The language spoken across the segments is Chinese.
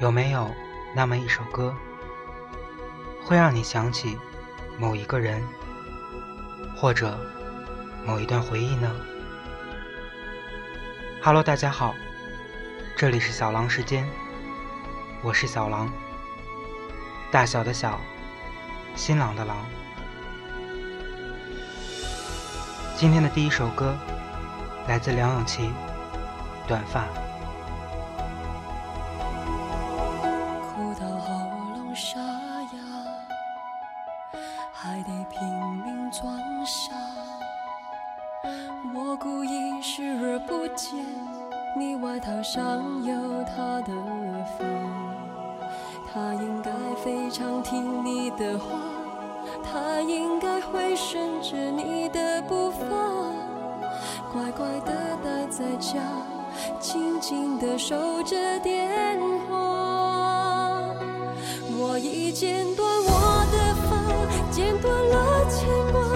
有没有那么一首歌，会让你想起某一个人，或者某一段回忆呢？Hello，大家好，这里是小狼时间，我是小狼，大小的小，新郎的郎。今天的第一首歌来自梁咏琪，《短发》。还得拼命装傻。我故意视而不见，你外套上有他的风。他应该非常听你的话，他应该会顺着你的步伐，乖乖的待在家，静静的守着电话。我已剪断我。剪断了牵挂，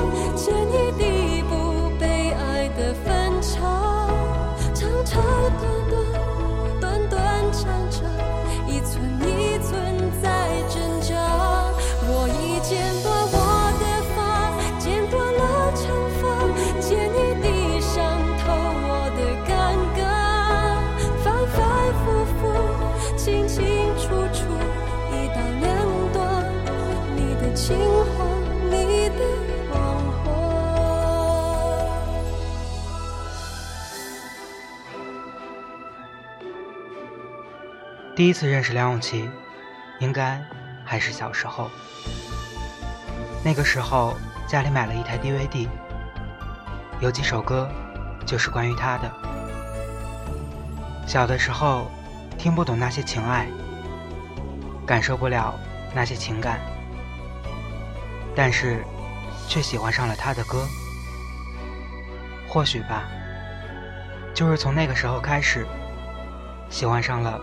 第一次认识梁咏琪，应该还是小时候。那个时候家里买了一台 DVD，有几首歌就是关于她的。小的时候听不懂那些情爱，感受不了那些情感，但是却喜欢上了她的歌。或许吧，就是从那个时候开始，喜欢上了。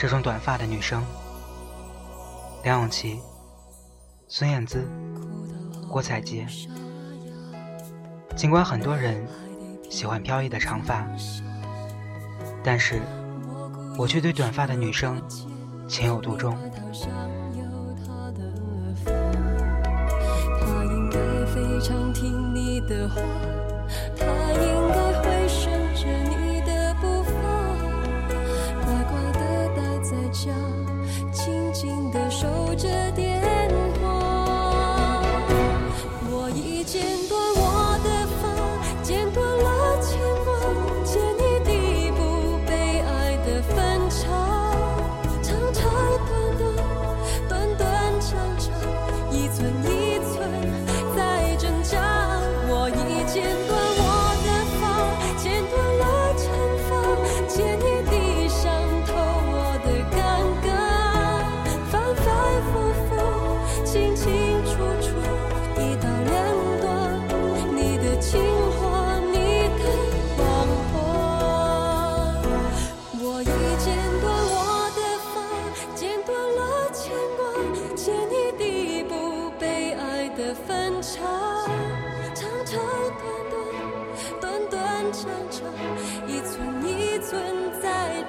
这种短发的女生，梁咏琪、孙燕姿、郭采洁。尽管很多人喜欢飘逸的长发，但是我却对短发的女生情有独钟。他应该非常听你的话，他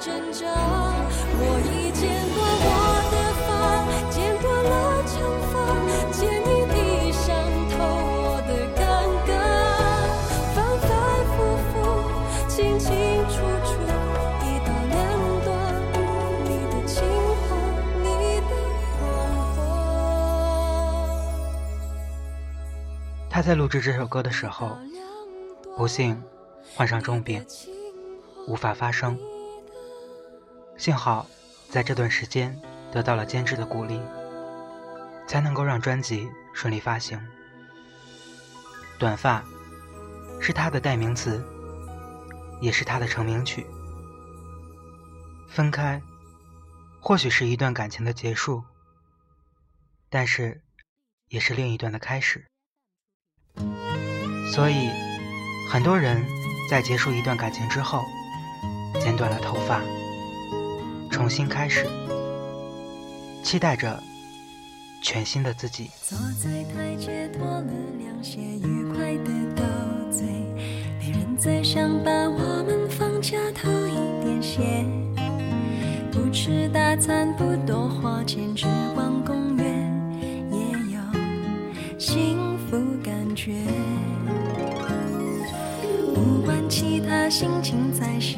挣扎我已剪断我的发剪断了长发剪一地伤透我的尴尬反反复复清清楚楚一刀两断你的情话你的谎话他在录制这首歌的时候不幸患上重病无法发声。幸好在这段时间得到了监制的鼓励。才能够让专辑顺利发行。短发是他的代名词，也是他的成名曲。分开或许是一段感情的结束，但是也是另一段的开始。所以，很多人在结束一段感情之后，剪短了头发，重新开始，期待着。全新的自己坐在台阶脱了凉鞋愉快的斗嘴没人在想把我们放假偷一点闲不吃大餐不多花钱，只逛公园也有幸福感觉。不管其他，心情才是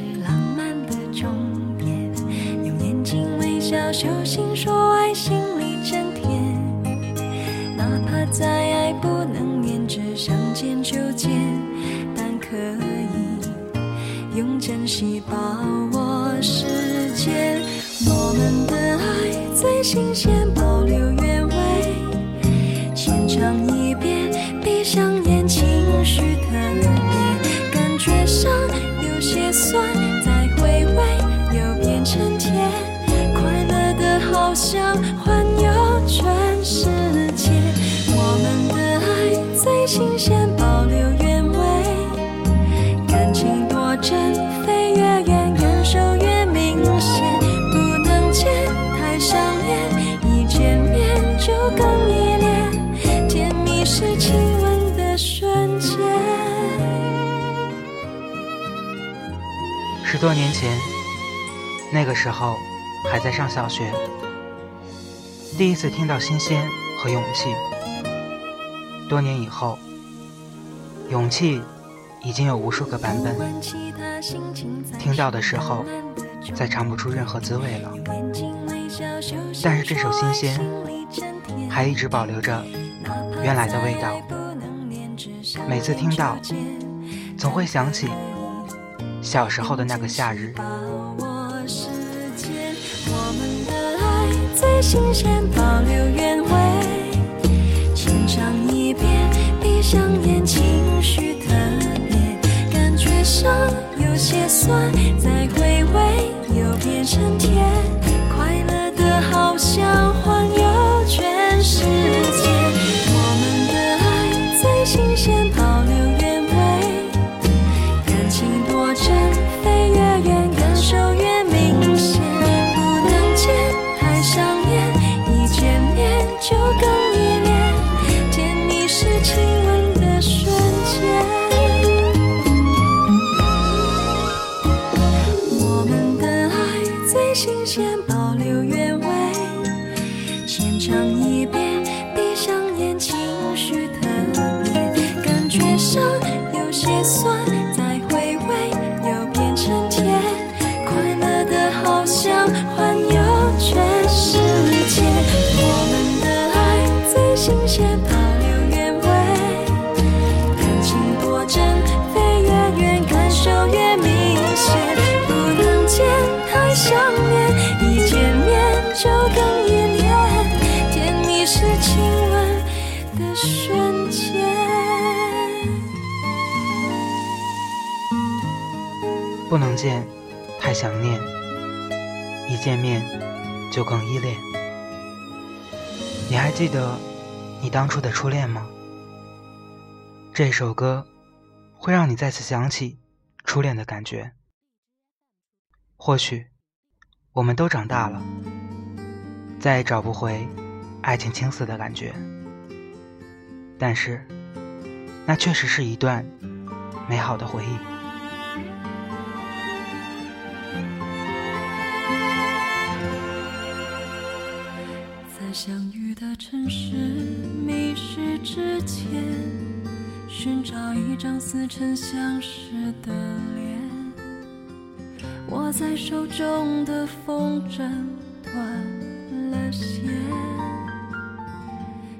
微笑，手心说爱，心里真甜。哪怕再爱不能黏着，想见就见，但可以用珍惜把握时间。我们的爱最新鲜，保留原味。浅尝一遍，闭上眼，情绪特别，感觉上有些酸，多年前，那个时候还在上小学，第一次听到新鲜和勇气。多年以后，勇气已经有无数个版本，听到的时候再尝不出任何滋味了。但是这首新鲜还一直保留着原来的味道，每次听到，总会想起小时候的那个夏日。把握时间，我们的爱最新鲜，保留原味。浅尝一遍，闭上眼，情绪特别，感觉上有些酸，再回味又变成甜，一见面就更依恋。你还记得你当初的初恋吗？这首歌会让你再次想起初恋的感觉。或许我们都长大了，再也找不回爱情青涩的感觉，但是那确实是一段美好的回忆。相遇的城市迷失之前，寻找一张似曾相识的脸。握在手中的风筝断了线，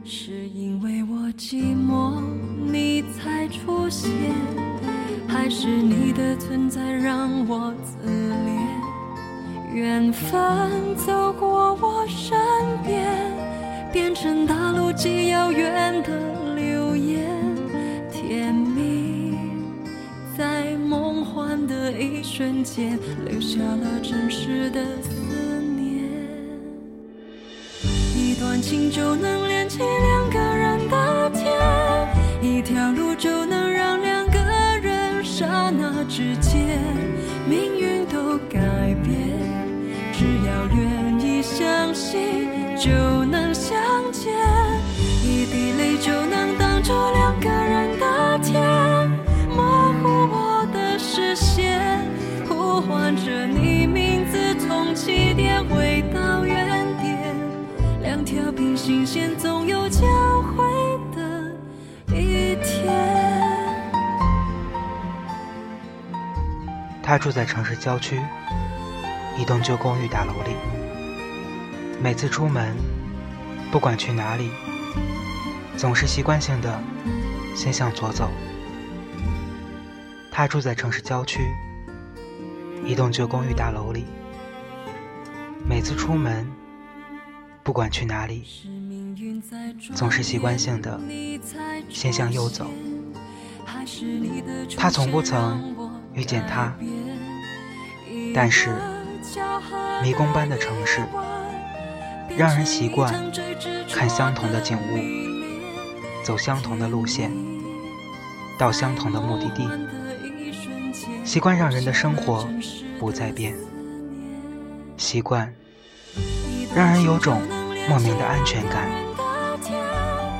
是因为我寂寞你才出现，还是你的存在让我自恋？缘分走过我身边，变成大陆极遥远的流言，甜蜜在梦幻的一瞬间，留下了真实的思念。一段情就能连起两个人的天，一条路就能让两个人刹那之间新鲜总有交汇的一天。他住在城市郊区，一栋旧公寓大楼里。每次出门，不管去哪里，总是习惯性的先向左走。他住在城市郊区，一栋旧公寓大楼里。每次出门，不管去哪里，总是习惯性的先向右走。他从不曾遇见他，但是迷宫般的城市，让人习惯看相同的景物，走相同的路线，到相同的目的地。习惯让人的生活不再变，习惯让人有种莫名的安全感，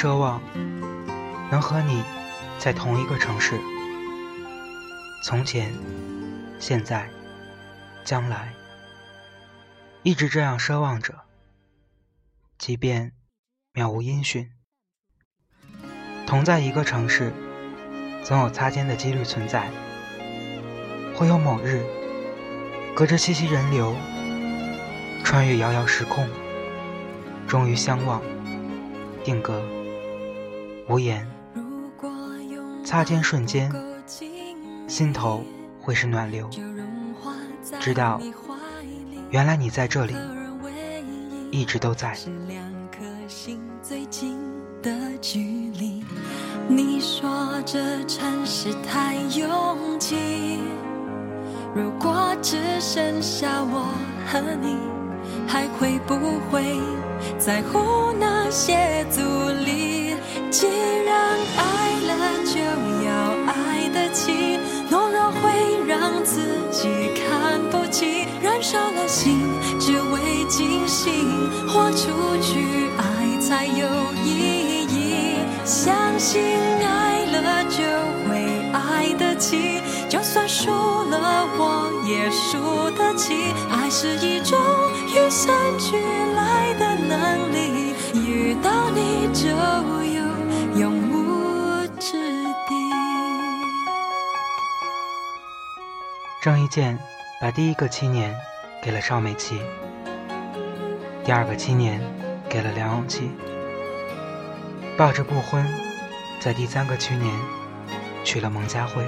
奢望能和你在同一个城市，从前、现在、将来，一直这样奢望着，即便渺无音讯。同在一个城市，总有擦肩的几率存在，会有某日，隔着熙熙人流，穿越遥遥时空，终于相望，定格，无言。擦肩瞬间，心头会是暖流，知道原来你在这里，一直都在。你说这城市太拥挤，如果只剩下我和你，还会不会在乎那些阻力？既然爱了，就要爱得起，懦弱会让自己看不起，燃烧了心，只为惊醒，豁出去，爱才有意义。相信爱了就会爱得起，就算输了我也输得起。爱是一种与生俱来的能力，遇到你就有郑伊健把第一个七年给了邵美琪，第二个七年给了梁咏琪，抱着不婚，在第三个七年娶了蒙嘉慧。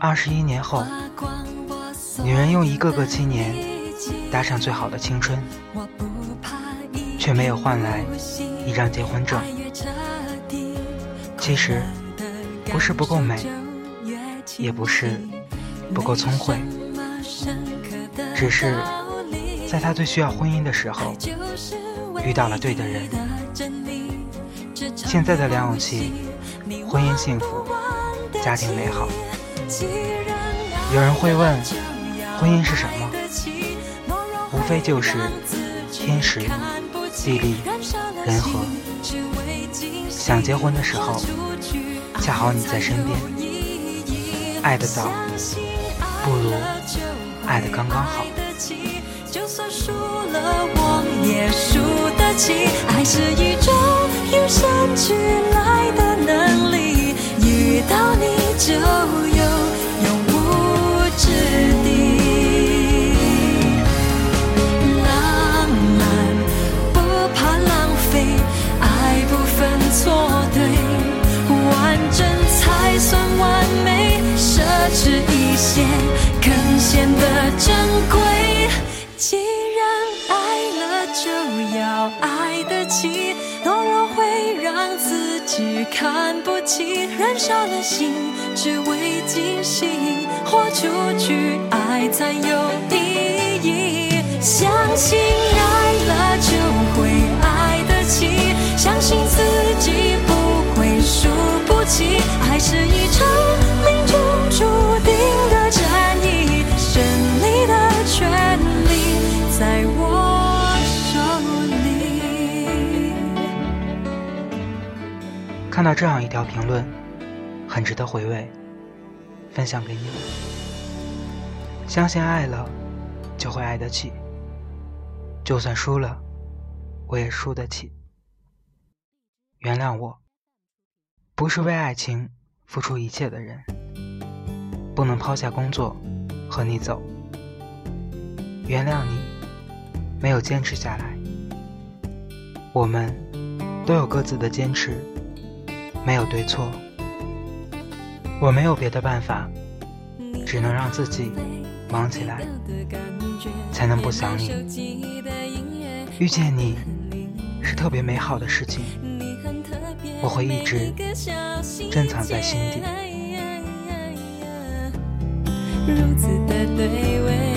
二十一年后，女人用一个个七年搭上最好的青春，却没有换来一张结婚证。其实，不是不够美，也不是不够聪慧，只是在他最需要婚姻的时候，遇到了对的人。现在的梁咏琪，婚姻幸福，家庭美好。有人会问，婚姻是什么？无非就是天时、地利、人和。想结婚的时候，恰好你在身边。爱得早，爱了就爱的刚刚好。就算输了我也输得起爱是一种与生俱来的能力遇到你就有永无止境浪漫不怕浪费爱不分错对完整才算完美奢侈一的珍贵。既然爱了，就要爱得起。懦弱会让自己看不起，燃烧了心，只为惊喜。豁出去，爱才有意义。相信爱了就会爱得起，相信自己不会输不起。爱是一场看到这样一条评论，很值得回味，分享给你们。相信爱了，就会爱得起。就算输了，我也输得起。原谅我，不是为爱情付出一切的人，不能抛下工作和你走。原谅你，没有坚持下来。我们都有各自的坚持，没有对错。我没有别的办法，只能让自己忙起来，才能不想你。遇见你是特别美好的事情，我会一直珍藏在心底。如此的对味，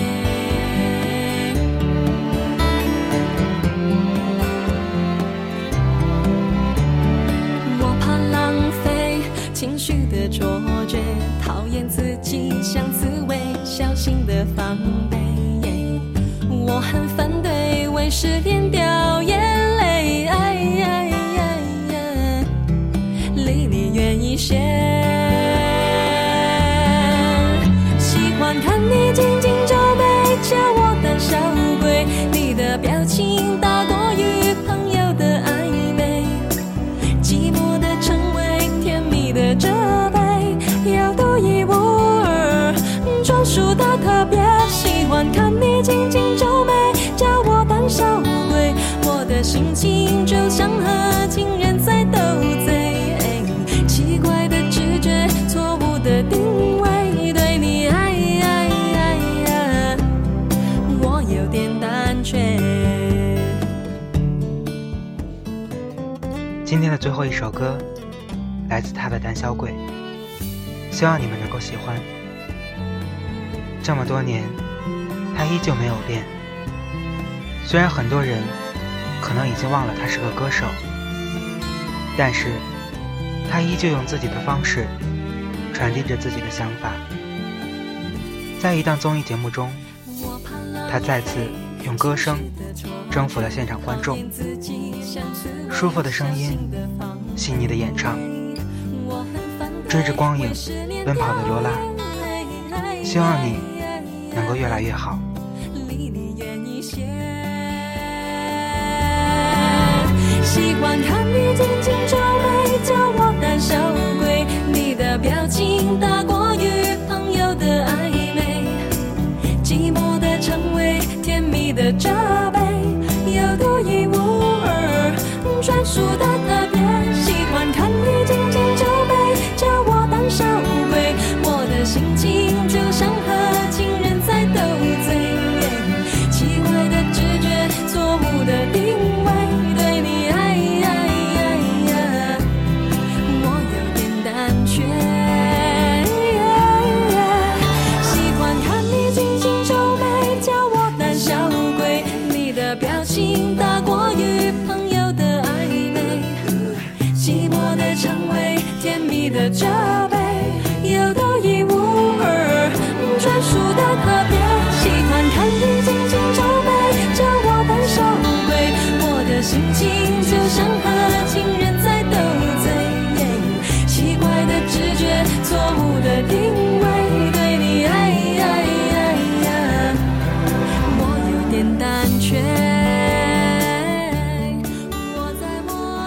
情绪的错觉，讨厌自己像刺猬，小心的防备。我很反对为失恋掉眼泪，离你远一些。喜欢看你最后一首歌来自他的《胆小鬼》，希望你们能够喜欢。这么多年，他依旧没有变。虽然很多人可能已经忘了他是个歌手，但是他依旧用自己的方式传递着自己的想法。在一档综艺节目中，他再次用歌声征服了现场观众。舒服的声音，细腻的演唱，追着光影奔跑的罗拉，希望你能够越来越好。喜欢看你紧紧皱眉，叫我胆小鬼。你的表情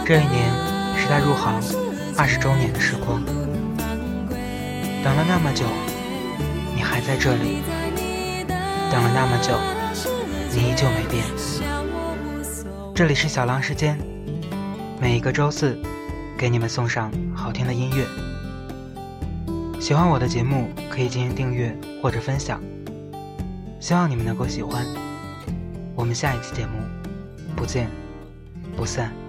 这一年是他入行二十周年的时光，等了那么久，你还在这里；等了那么久，你依旧没变。这里是小狼时间，每一个周四给你们送上好听的音乐。喜欢我的节目可以进行订阅或者分享。希望你们能够喜欢。我们下一期节目不见不散。